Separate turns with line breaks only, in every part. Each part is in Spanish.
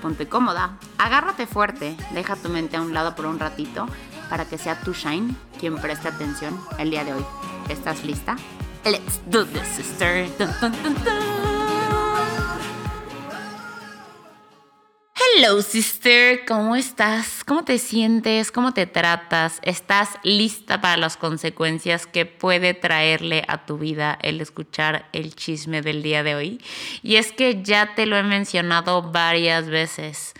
ponte cómoda, agárrate fuerte, deja tu mente a un lado por un ratito para que sea tu Shine quien preste atención el día de hoy. ¿Estás lista? Let's do this, sister. Hello, sister. ¿Cómo estás? ¿Cómo te sientes? ¿Cómo te tratas? ¿Estás lista para las consecuencias que puede traerle a tu vida el escuchar el chisme del día de hoy? Y es que ya te lo he mencionado varias veces.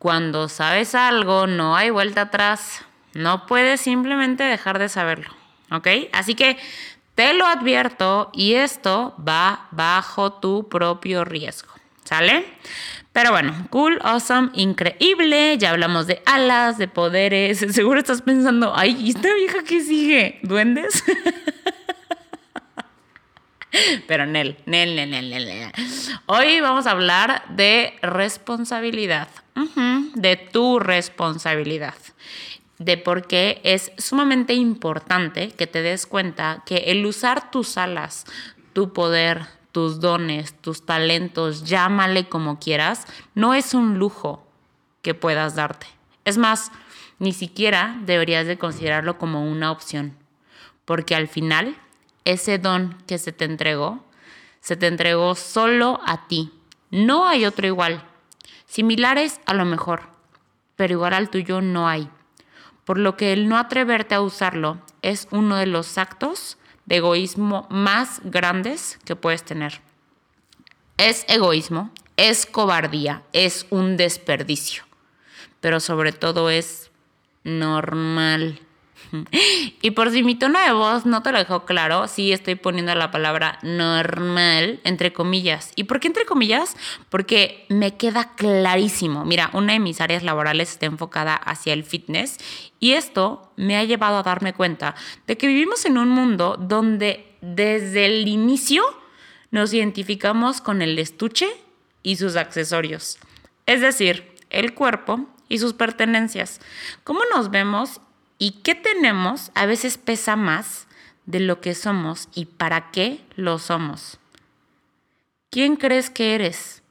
Cuando sabes algo, no hay vuelta atrás. No puedes simplemente dejar de saberlo. ¿Ok? Así que te lo advierto y esto va bajo tu propio riesgo. ¿Sale? Pero bueno, cool, awesome, increíble. Ya hablamos de alas, de poderes. Seguro estás pensando, ay, ¿y esta vieja que sigue? ¿Duendes? Pero Nel, Nel, Nel, Nel, Nel. Hoy vamos a hablar de responsabilidad, de tu responsabilidad, de por qué es sumamente importante que te des cuenta que el usar tus alas, tu poder, tus dones, tus talentos, llámale como quieras, no es un lujo que puedas darte. Es más, ni siquiera deberías de considerarlo como una opción, porque al final ese don que se te entregó, se te entregó solo a ti. No hay otro igual. Similares a lo mejor, pero igual al tuyo no hay. Por lo que el no atreverte a usarlo es uno de los actos egoísmo más grandes que puedes tener. Es egoísmo, es cobardía, es un desperdicio, pero sobre todo es normal. Y por si mi tono de voz no te lo dejó claro, sí estoy poniendo la palabra normal entre comillas. ¿Y por qué entre comillas? Porque me queda clarísimo. Mira, una de mis áreas laborales está enfocada hacia el fitness y esto me ha llevado a darme cuenta de que vivimos en un mundo donde desde el inicio nos identificamos con el estuche y sus accesorios. Es decir, el cuerpo y sus pertenencias. ¿Cómo nos vemos y qué tenemos a veces pesa más de lo que somos y para qué lo somos. ¿Quién crees que eres?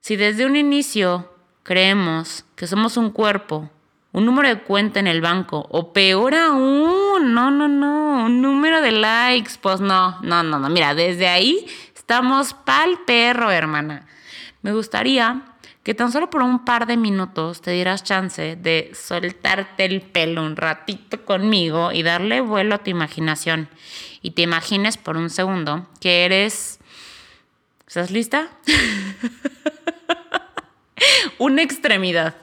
Si desde un inicio creemos que somos un cuerpo, un número de cuenta en el banco, o peor aún, no, no, no, un número de likes, pues no, no, no, no. Mira, desde ahí estamos pa'l perro, hermana. Me gustaría que tan solo por un par de minutos te dieras chance de soltarte el pelo un ratito conmigo y darle vuelo a tu imaginación. Y te imagines por un segundo que eres... ¿Estás lista? Una extremidad.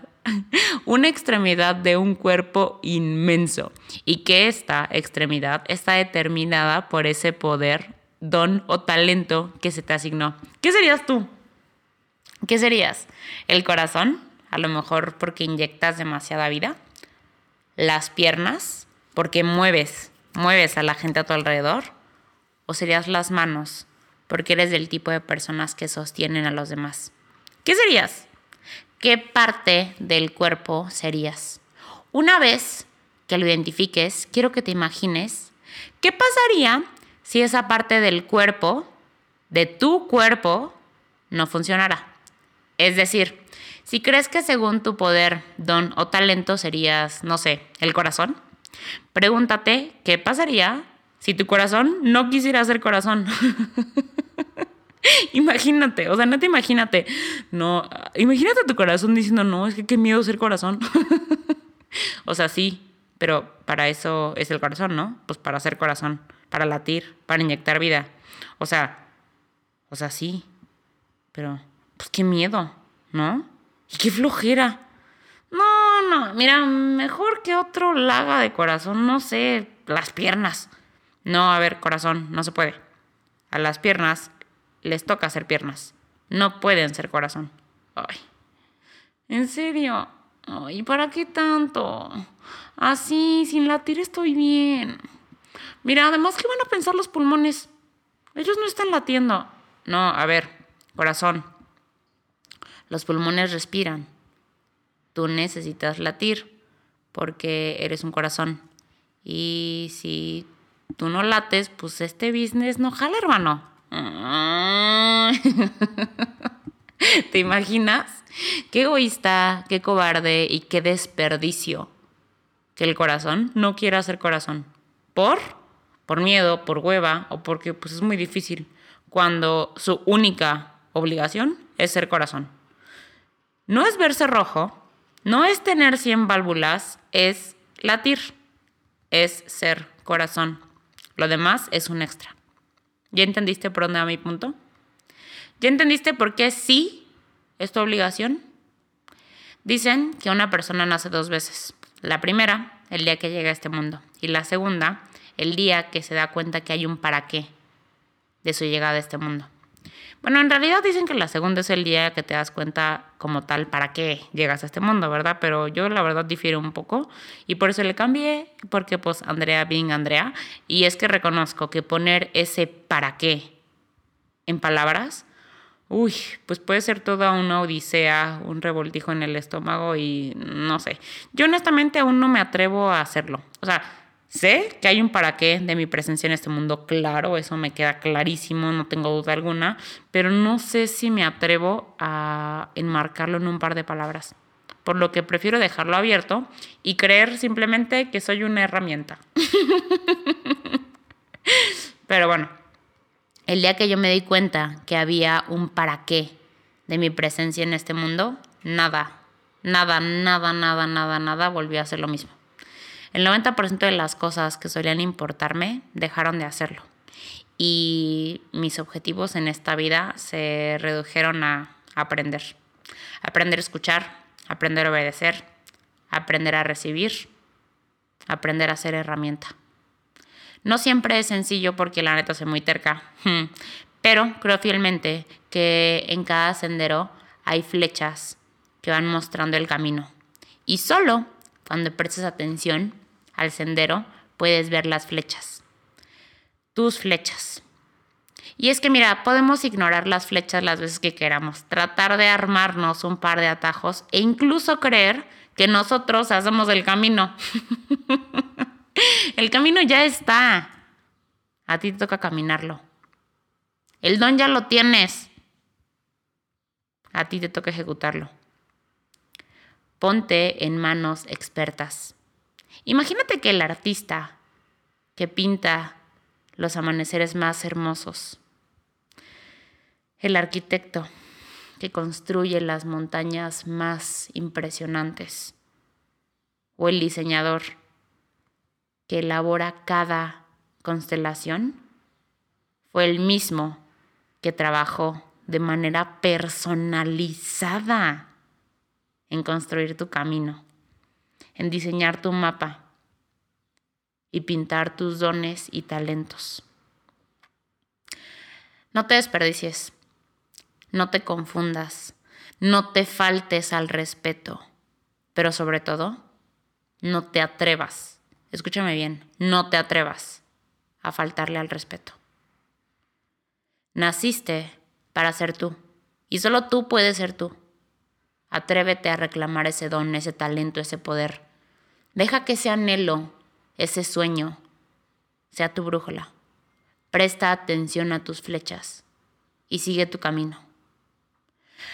Una extremidad de un cuerpo inmenso. Y que esta extremidad está determinada por ese poder, don o talento que se te asignó. ¿Qué serías tú? ¿Qué serías? ¿El corazón? A lo mejor porque inyectas demasiada vida. ¿Las piernas? Porque mueves, mueves a la gente a tu alrededor. ¿O serías las manos? Porque eres del tipo de personas que sostienen a los demás. ¿Qué serías? ¿Qué parte del cuerpo serías? Una vez que lo identifiques, quiero que te imagines qué pasaría si esa parte del cuerpo, de tu cuerpo, no funcionara. Es decir, si crees que según tu poder, don o talento serías, no sé, el corazón, pregúntate qué pasaría si tu corazón no quisiera ser corazón. imagínate, o sea, no te imagínate, no, imagínate tu corazón diciendo, no, es que qué miedo ser corazón. o sea, sí, pero para eso es el corazón, ¿no? Pues para ser corazón, para latir, para inyectar vida. O sea, o sea, sí, pero pues qué miedo, ¿no? Y qué flojera. No, no, mira, mejor que otro laga de corazón, no sé, las piernas. No, a ver, corazón, no se puede. A las piernas les toca hacer piernas. No pueden ser corazón. Ay, En serio. ¿Y para qué tanto? Así, sin latir estoy bien. Mira, además, ¿qué van a pensar los pulmones? Ellos no están latiendo. No, a ver, corazón. Los pulmones respiran. Tú necesitas latir porque eres un corazón. Y si tú no lates, pues este business no jala, hermano. ¿Te imaginas? Qué egoísta, qué cobarde y qué desperdicio que el corazón no quiera ser corazón. ¿Por? Por miedo, por hueva o porque pues, es muy difícil cuando su única obligación es ser corazón. No es verse rojo, no es tener 100 válvulas, es latir, es ser corazón. Lo demás es un extra. ¿Ya entendiste por dónde va mi punto? ¿Ya entendiste por qué sí es tu obligación? Dicen que una persona nace dos veces. La primera, el día que llega a este mundo. Y la segunda, el día que se da cuenta que hay un para qué de su llegada a este mundo. Bueno, en realidad dicen que la segunda es el día que te das cuenta como tal para qué llegas a este mundo, ¿verdad? Pero yo la verdad difiero un poco y por eso le cambié, porque pues Andrea bien Andrea, y es que reconozco que poner ese para qué en palabras, uy, pues puede ser toda una odisea, un revoltijo en el estómago y no sé. Yo honestamente aún no me atrevo a hacerlo. O sea, Sé que hay un para qué de mi presencia en este mundo, claro, eso me queda clarísimo, no tengo duda alguna, pero no sé si me atrevo a enmarcarlo en un par de palabras, por lo que prefiero dejarlo abierto y creer simplemente que soy una herramienta. pero bueno, el día que yo me di cuenta que había un para qué de mi presencia en este mundo, nada, nada, nada, nada, nada, nada volvió a ser lo mismo. El 90% de las cosas que solían importarme dejaron de hacerlo. Y mis objetivos en esta vida se redujeron a aprender. Aprender a escuchar, aprender a obedecer, aprender a recibir, aprender a ser herramienta. No siempre es sencillo porque la neta soy muy terca, pero creo fielmente que en cada sendero hay flechas que van mostrando el camino. Y solo cuando prestes atención al sendero, puedes ver las flechas. Tus flechas. Y es que mira, podemos ignorar las flechas las veces que queramos, tratar de armarnos un par de atajos e incluso creer que nosotros hacemos el camino. el camino ya está. A ti te toca caminarlo. El don ya lo tienes. A ti te toca ejecutarlo. Ponte en manos expertas. Imagínate que el artista que pinta los amaneceres más hermosos, el arquitecto que construye las montañas más impresionantes, o el diseñador que elabora cada constelación, fue el mismo que trabajó de manera personalizada en construir tu camino, en diseñar tu mapa y pintar tus dones y talentos. No te desperdicies, no te confundas, no te faltes al respeto, pero sobre todo, no te atrevas, escúchame bien, no te atrevas a faltarle al respeto. Naciste para ser tú y solo tú puedes ser tú. Atrévete a reclamar ese don, ese talento, ese poder. Deja que ese anhelo, ese sueño, sea tu brújula. Presta atención a tus flechas y sigue tu camino.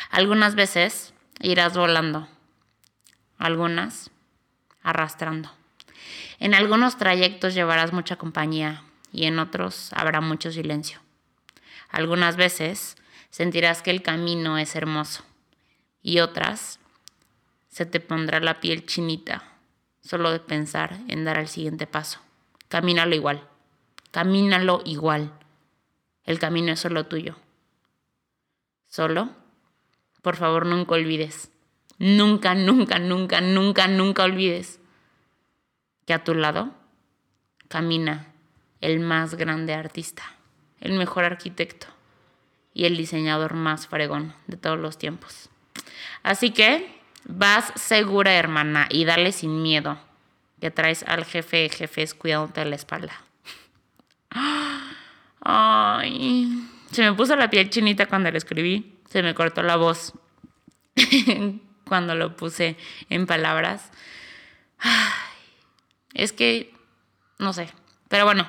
Algunas veces irás volando, algunas arrastrando. En algunos trayectos llevarás mucha compañía y en otros habrá mucho silencio. Algunas veces sentirás que el camino es hermoso y otras se te pondrá la piel chinita solo de pensar en dar el siguiente paso. Camínalo igual, camínalo igual. El camino es solo tuyo. Solo, por favor, nunca olvides, nunca, nunca, nunca, nunca, nunca olvides que a tu lado camina el más grande artista, el mejor arquitecto y el diseñador más fregón de todos los tiempos. Así que Vas segura, hermana, y dale sin miedo. Que traes al jefe, jefes cuidándote de la espalda. Ay, se me puso la piel chinita cuando lo escribí. Se me cortó la voz cuando lo puse en palabras. es que, no sé. Pero bueno,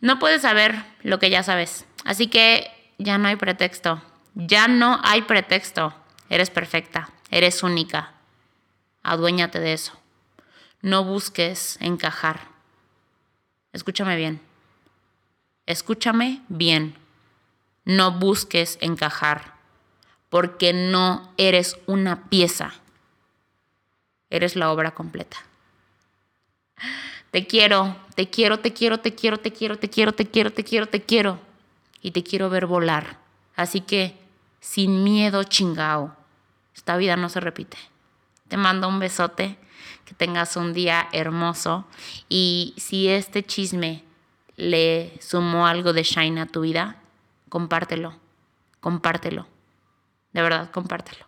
no puedes saber lo que ya sabes. Así que ya no hay pretexto. Ya no hay pretexto. Eres perfecta. Eres única. Aduéñate de eso. No busques encajar. Escúchame bien. Escúchame bien. No busques encajar. Porque no eres una pieza. Eres la obra completa. Te quiero, te quiero, te quiero, te quiero, te quiero, te quiero, te quiero, te quiero, te quiero. Y te quiero ver volar. Así que, sin miedo, chingao. Esta vida no se repite. Te mando un besote, que tengas un día hermoso y si este chisme le sumó algo de shine a tu vida, compártelo, compártelo. De verdad, compártelo.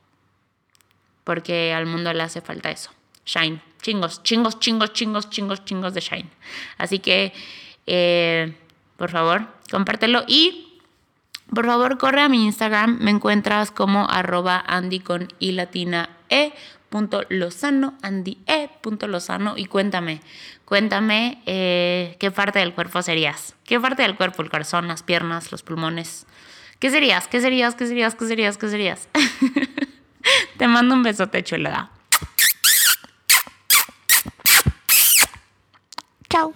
Porque al mundo le hace falta eso. Shine. Chingos, chingos, chingos, chingos, chingos, chingos de shine. Así que, eh, por favor, compártelo y por favor, corre a mi Instagram. Me encuentras como arroba Andy con i latina e punto lozano, Andy e punto lozano y cuéntame, cuéntame eh, qué parte del cuerpo serías. ¿Qué parte del cuerpo? El corazón, las piernas, los pulmones. ¿Qué serías? ¿Qué serías? ¿Qué serías? ¿Qué serías? ¿Qué serías? Te mando un besote chulada. Chao.